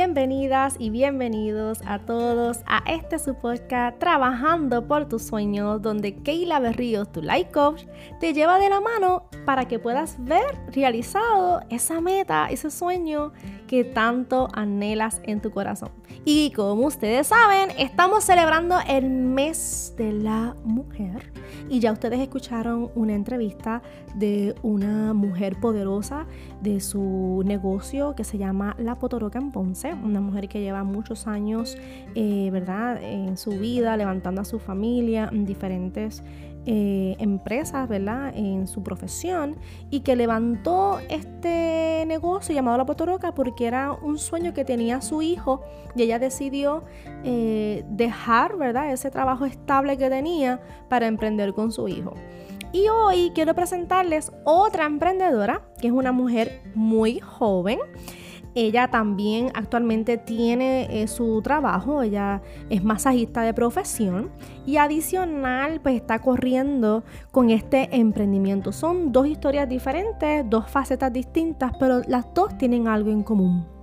bienvenidas y bienvenidos a todos a este su podcast Trabajando por tus sueños, donde Keila Berríos, tu life coach, te lleva de la mano para que puedas ver realizado esa meta, ese sueño que tanto anhelas en tu corazón. Y como ustedes saben, estamos celebrando el mes de la mujer y ya ustedes escucharon una entrevista de una mujer poderosa de su negocio que se llama La Potoroca en Ponce, una mujer que lleva muchos años, eh, ¿verdad?, en su vida, levantando a su familia en diferentes eh, empresas, ¿verdad?, en su profesión y que levantó este negocio llamado La Potoroca porque era un sueño que tenía su hijo y ella decidió eh, dejar, ¿verdad?, ese trabajo estable que tenía para emprender con su hijo. Y hoy quiero presentarles otra emprendedora, que es una mujer muy joven. Ella también actualmente tiene eh, su trabajo, ella es masajista de profesión y adicional pues está corriendo con este emprendimiento. Son dos historias diferentes, dos facetas distintas, pero las dos tienen algo en común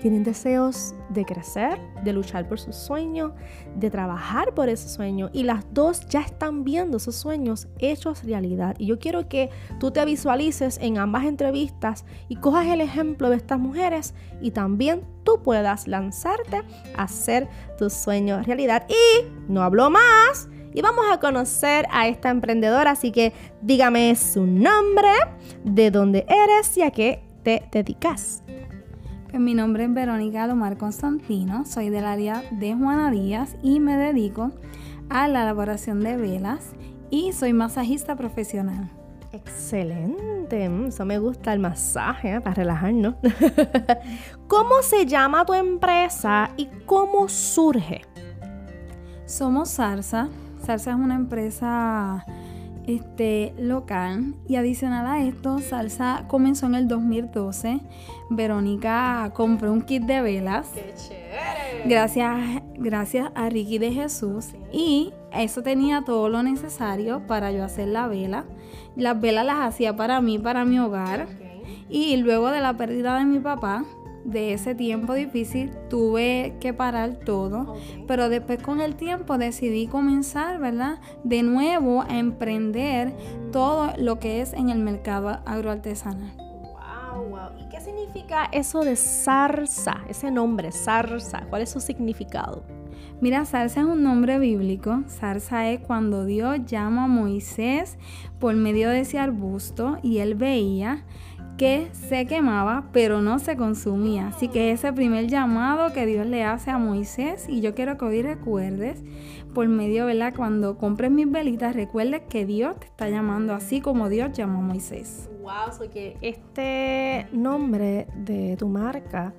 tienen deseos de crecer, de luchar por sus sueños, de trabajar por ese sueño y las dos ya están viendo esos sueños hechos realidad. Y yo quiero que tú te visualices en ambas entrevistas y cojas el ejemplo de estas mujeres y también tú puedas lanzarte a hacer tus sueños realidad. Y no hablo más. Y vamos a conocer a esta emprendedora, así que dígame su nombre, de dónde eres y a qué te dedicas. Mi nombre es Verónica Lomar Constantino, soy del área de Juana Díaz y me dedico a la elaboración de velas y soy masajista profesional. Excelente, eso me gusta el masaje ¿eh? para relajarnos. ¿Cómo se llama tu empresa y cómo surge? Somos Sarsa. Sarsa es una empresa este, local. Y adicional a esto, Salsa comenzó en el 2012. Verónica compró un kit de velas. ¡Qué chévere! Gracias, gracias a Ricky de Jesús. Y eso tenía todo lo necesario para yo hacer la vela. Las velas las hacía para mí, para mi hogar. Y luego de la pérdida de mi papá, de ese tiempo difícil tuve que parar todo, pero después con el tiempo decidí comenzar, ¿verdad? De nuevo a emprender todo lo que es en el mercado agroartesanal. Wow, wow. ¿Y qué significa eso de zarza? Ese nombre, zarza, ¿cuál es su significado? Mira, zarza es un nombre bíblico. Zarza es cuando Dios llama a Moisés por medio de ese arbusto y él veía que se quemaba, pero no se consumía. Así que ese primer llamado que Dios le hace a Moisés, y yo quiero que hoy recuerdes, por medio, ¿verdad? Cuando compres mis velitas, recuerdes que Dios te está llamando así como Dios llamó a Moisés. Wow, so que este nombre de tu marca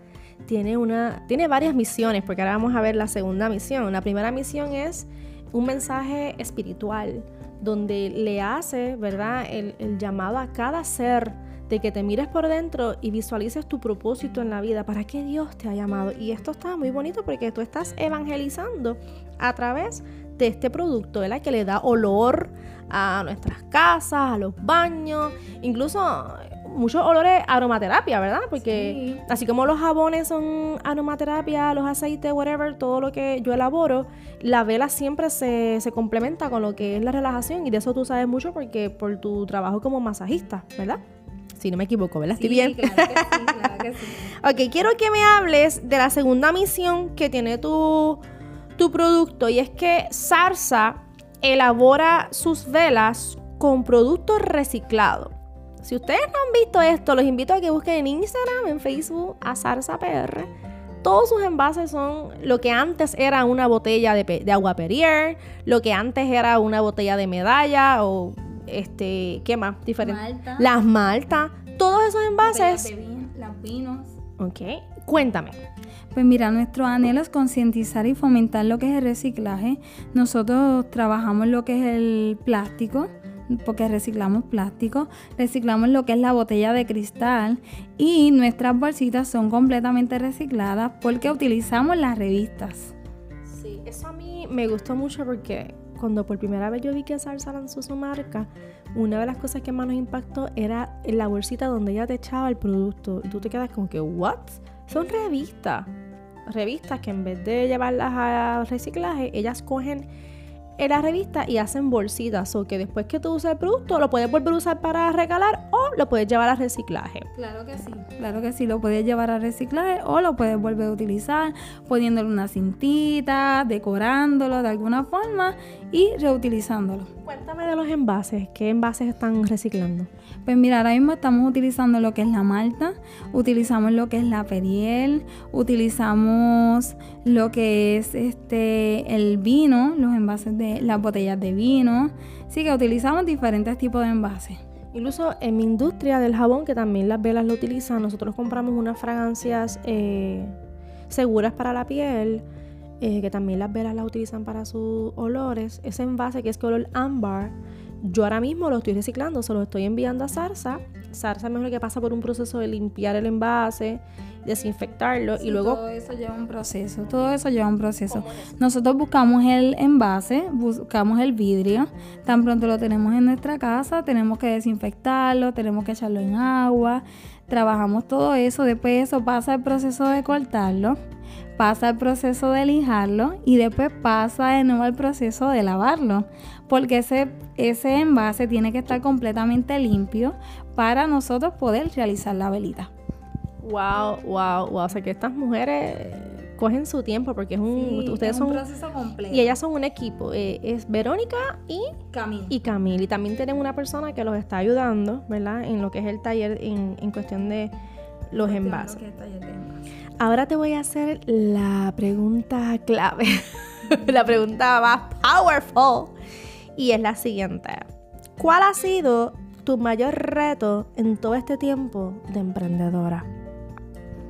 tiene una, tiene varias misiones, porque ahora vamos a ver la segunda misión. La primera misión es un mensaje espiritual, donde le hace, ¿verdad? El, el llamado a cada ser de que te mires por dentro y visualices tu propósito en la vida, para qué Dios te ha llamado. Y esto está muy bonito porque tú estás evangelizando a través de este producto, ¿verdad? Que le da olor a nuestras casas, a los baños, incluso muchos olores aromaterapia, ¿verdad? Porque así como los jabones son aromaterapia, los aceites, whatever, todo lo que yo elaboro, la vela siempre se, se, complementa con lo que es la relajación y de eso tú sabes mucho porque por tu trabajo como masajista, ¿verdad? Si no me equivoco, ¿verdad? Estoy bien. Claro que sí, claro que sí. ok, quiero que me hables de la segunda misión que tiene tu, tu producto y es que Sarsa elabora sus velas con productos reciclados. Si ustedes no han visto esto, los invito a que busquen en Instagram, en Facebook, a Sarsa PR. Todos sus envases son lo que antes era una botella de, de agua Perrier, lo que antes era una botella de medalla o este, ¿qué más? Diferente. Las maltas, todos esos envases. Las vinos. Ok, cuéntame. Pues mira, nuestro anhelo es concientizar y fomentar lo que es el reciclaje. Nosotros trabajamos lo que es el plástico, porque reciclamos plástico, reciclamos lo que es la botella de cristal y nuestras bolsitas son completamente recicladas porque utilizamos las revistas. Sí, eso a mí me gustó mucho porque cuando por primera vez yo vi que Salsa lanzó su marca, una de las cosas que más nos impactó era la bolsita donde ella te echaba el producto. Y tú te quedas como que, ¿what? Son revistas. revistas que en vez de llevarlas a reciclaje, ellas cogen en la revista y hacen bolsitas. O que después que tú usas el producto, lo puedes volver a usar para regalar o lo puedes llevar a reciclaje. Claro que sí. Claro que sí, lo puedes llevar a reciclaje o lo puedes volver a utilizar poniéndole una cintita, decorándolo de alguna forma y reutilizándolo. Cuéntame de los envases. ¿Qué envases están reciclando? Pues mira, ahora mismo estamos utilizando lo que es la malta, utilizamos lo que es la periel, utilizamos lo que es este el vino, los envases de las botellas de vino. Así que utilizamos diferentes tipos de envases. Incluso en mi industria del jabón, que también las velas lo utilizan, nosotros compramos unas fragancias eh, seguras para la piel, eh, que también las velas las utilizan para sus olores. Ese envase que es color ámbar yo ahora mismo lo estoy reciclando, se lo estoy enviando a Sarsa. Sarsa es mejor que pasa por un proceso de limpiar el envase, desinfectarlo y luego... Todo eso lleva un proceso, todo eso lleva un proceso. Nosotros buscamos el envase, buscamos el vidrio, tan pronto lo tenemos en nuestra casa, tenemos que desinfectarlo, tenemos que echarlo en agua, trabajamos todo eso, después eso pasa el proceso de cortarlo pasa el proceso de lijarlo y después pasa de nuevo el proceso de lavarlo, porque ese, ese envase tiene que estar completamente limpio para nosotros poder realizar la velita. Wow, wow, wow. O sea que estas mujeres cogen su tiempo porque es un ustedes son un proceso completo. y ellas son un equipo eh, es Verónica y Camille y Camille y también tienen una persona que los está ayudando verdad en lo que es el taller en, en cuestión de los envases Ahora te voy a hacer la pregunta clave, la pregunta más powerful. Y es la siguiente. ¿Cuál ha sido tu mayor reto en todo este tiempo de emprendedora?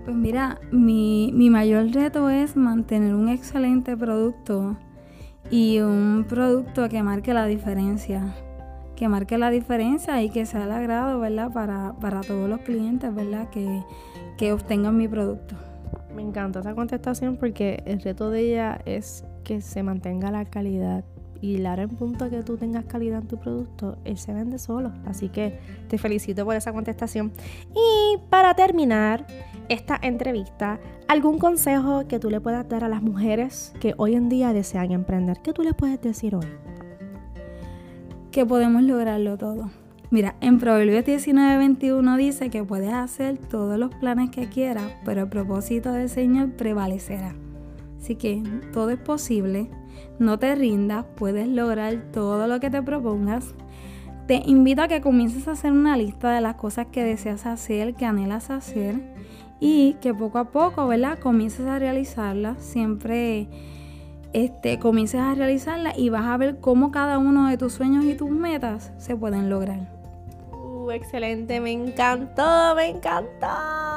Pues mira, mi, mi mayor reto es mantener un excelente producto y un producto que marque la diferencia. Que marque la diferencia y que sea el agrado, ¿verdad? Para, para todos los clientes, ¿verdad? Que, que obtengan mi producto. Me encanta esa contestación porque el reto de ella es que se mantenga la calidad. Y la en punto que tú tengas calidad en tu producto, él se vende solo. Así que te felicito por esa contestación. Y para terminar esta entrevista, ¿algún consejo que tú le puedas dar a las mujeres que hoy en día desean emprender? ¿Qué tú le puedes decir hoy? Que podemos lograrlo todo Mira, en Proverbios 19:21 dice que puedes hacer todos los planes que quieras, pero el propósito del Señor prevalecerá. Así que todo es posible, no te rindas, puedes lograr todo lo que te propongas. Te invito a que comiences a hacer una lista de las cosas que deseas hacer, que anhelas hacer y que poco a poco, ¿verdad? Comiences a realizarlas. Siempre este, comiences a realizarlas y vas a ver cómo cada uno de tus sueños y tus metas se pueden lograr excelente, me encantó, me encantó.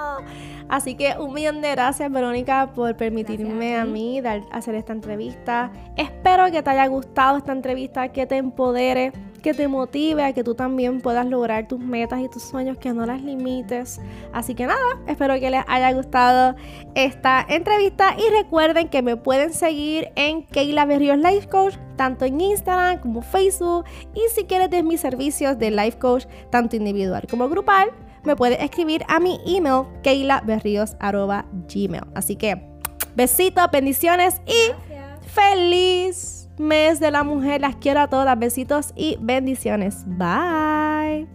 Así que un millón de gracias, Verónica, por permitirme a, mí dar, hacer esta entrevista. Espero que te haya gustado esta entrevista, que te empodere que te motive a que tú también puedas lograr tus metas y tus sueños, que no las limites. Así que nada, espero que les haya gustado esta entrevista y recuerden que me pueden seguir en Keila Berrios Life Coach, tanto en Instagram como Facebook. Y si quieres de mis servicios de Life Coach, tanto individual como grupal, me puedes escribir a mi email keilaberrios.gmail. Así que besitos, bendiciones y feliz mes de la mujer. Las quiero a todas. Besitos y bendiciones. Bye.